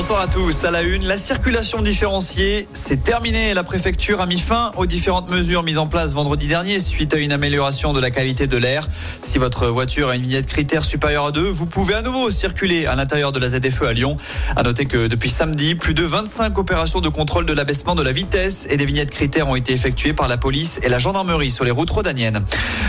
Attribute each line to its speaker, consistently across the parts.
Speaker 1: Bonsoir à tous. À la une, la circulation différenciée, c'est terminé. La préfecture a mis fin aux différentes mesures mises en place vendredi dernier suite à une amélioration de la qualité de l'air. Si votre voiture a une vignette critère supérieure à 2, vous pouvez à nouveau circuler à l'intérieur de la ZFE à Lyon. À noter que depuis samedi, plus de 25 opérations de contrôle de l'abaissement de la vitesse et des vignettes critères ont été effectuées par la police et la gendarmerie sur les routes rhodaniennes.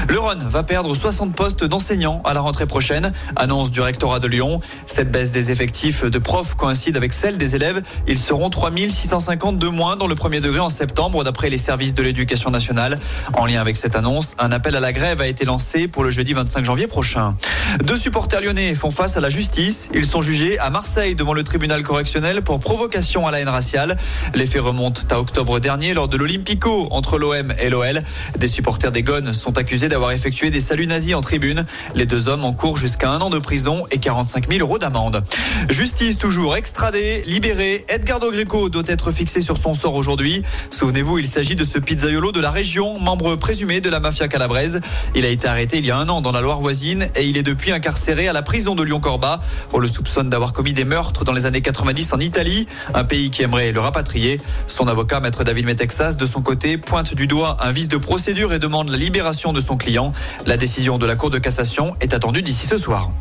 Speaker 1: Le Rhône va perdre 60 postes d'enseignants à la rentrée prochaine, annonce du rectorat de Lyon. Cette baisse des effectifs de profs coïncide avec celle des élèves. Ils seront 3650 de moins dans le premier degré en septembre, d'après les services de l'éducation nationale. En lien avec cette annonce, un appel à la grève a été lancé pour le jeudi 25 janvier prochain. Deux supporters lyonnais font face à la justice. Ils sont jugés à Marseille devant le tribunal correctionnel pour provocation à la haine raciale. Les faits remontent à octobre dernier lors de l'Olympico entre l'OM et l'OL. Des supporters des Gones sont accusés d'avoir effectué des saluts nazis en tribune. Les deux hommes encourent jusqu'à un an de prison et 45 000 euros d'amende. Justice toujours libéré. Edgardo Greco doit être fixé sur son sort aujourd'hui. Souvenez-vous, il s'agit de ce pizzaiolo de la région, membre présumé de la mafia calabraise. Il a été arrêté il y a un an dans la Loire voisine et il est depuis incarcéré à la prison de Lyon-Corba. On le soupçonne d'avoir commis des meurtres dans les années 90 en Italie, un pays qui aimerait le rapatrier. Son avocat, maître David Metexas, de son côté, pointe du doigt un vice de procédure et demande la libération de son client. La décision de la Cour de cassation est attendue d'ici ce soir.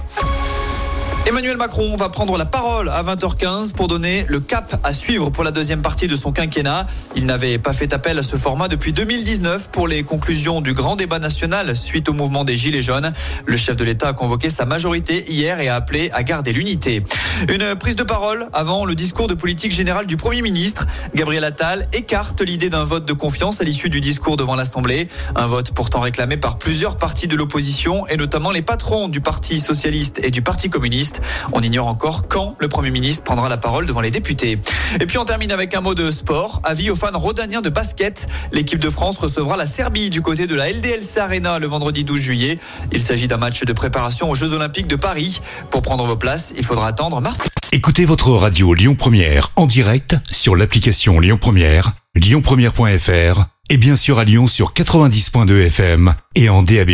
Speaker 1: Emmanuel Macron va prendre la parole à 20h15 pour donner le cap à suivre pour la deuxième partie de son quinquennat. Il n'avait pas fait appel à ce format depuis 2019 pour les conclusions du grand débat national suite au mouvement des Gilets jaunes. Le chef de l'État a convoqué sa majorité hier et a appelé à garder l'unité. Une prise de parole avant le discours de politique générale du Premier ministre. Gabriel Attal écarte l'idée d'un vote de confiance à l'issue du discours devant l'Assemblée. Un vote pourtant réclamé par plusieurs partis de l'opposition et notamment les patrons du Parti socialiste et du Parti communiste. On ignore encore quand le Premier ministre prendra la parole devant les députés. Et puis on termine avec un mot de sport. Avis aux fans rodaniens de basket. L'équipe de France recevra la Serbie du côté de la LDLC Arena le vendredi 12 juillet. Il s'agit d'un match de préparation aux Jeux Olympiques de Paris. Pour prendre vos places, il faudra attendre mars.
Speaker 2: Écoutez votre radio Lyon Première en direct sur l'application Lyon Première, lyonpremière.fr et bien sûr à Lyon sur 90.2 FM et en DAB+.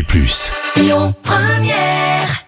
Speaker 3: Lyon Première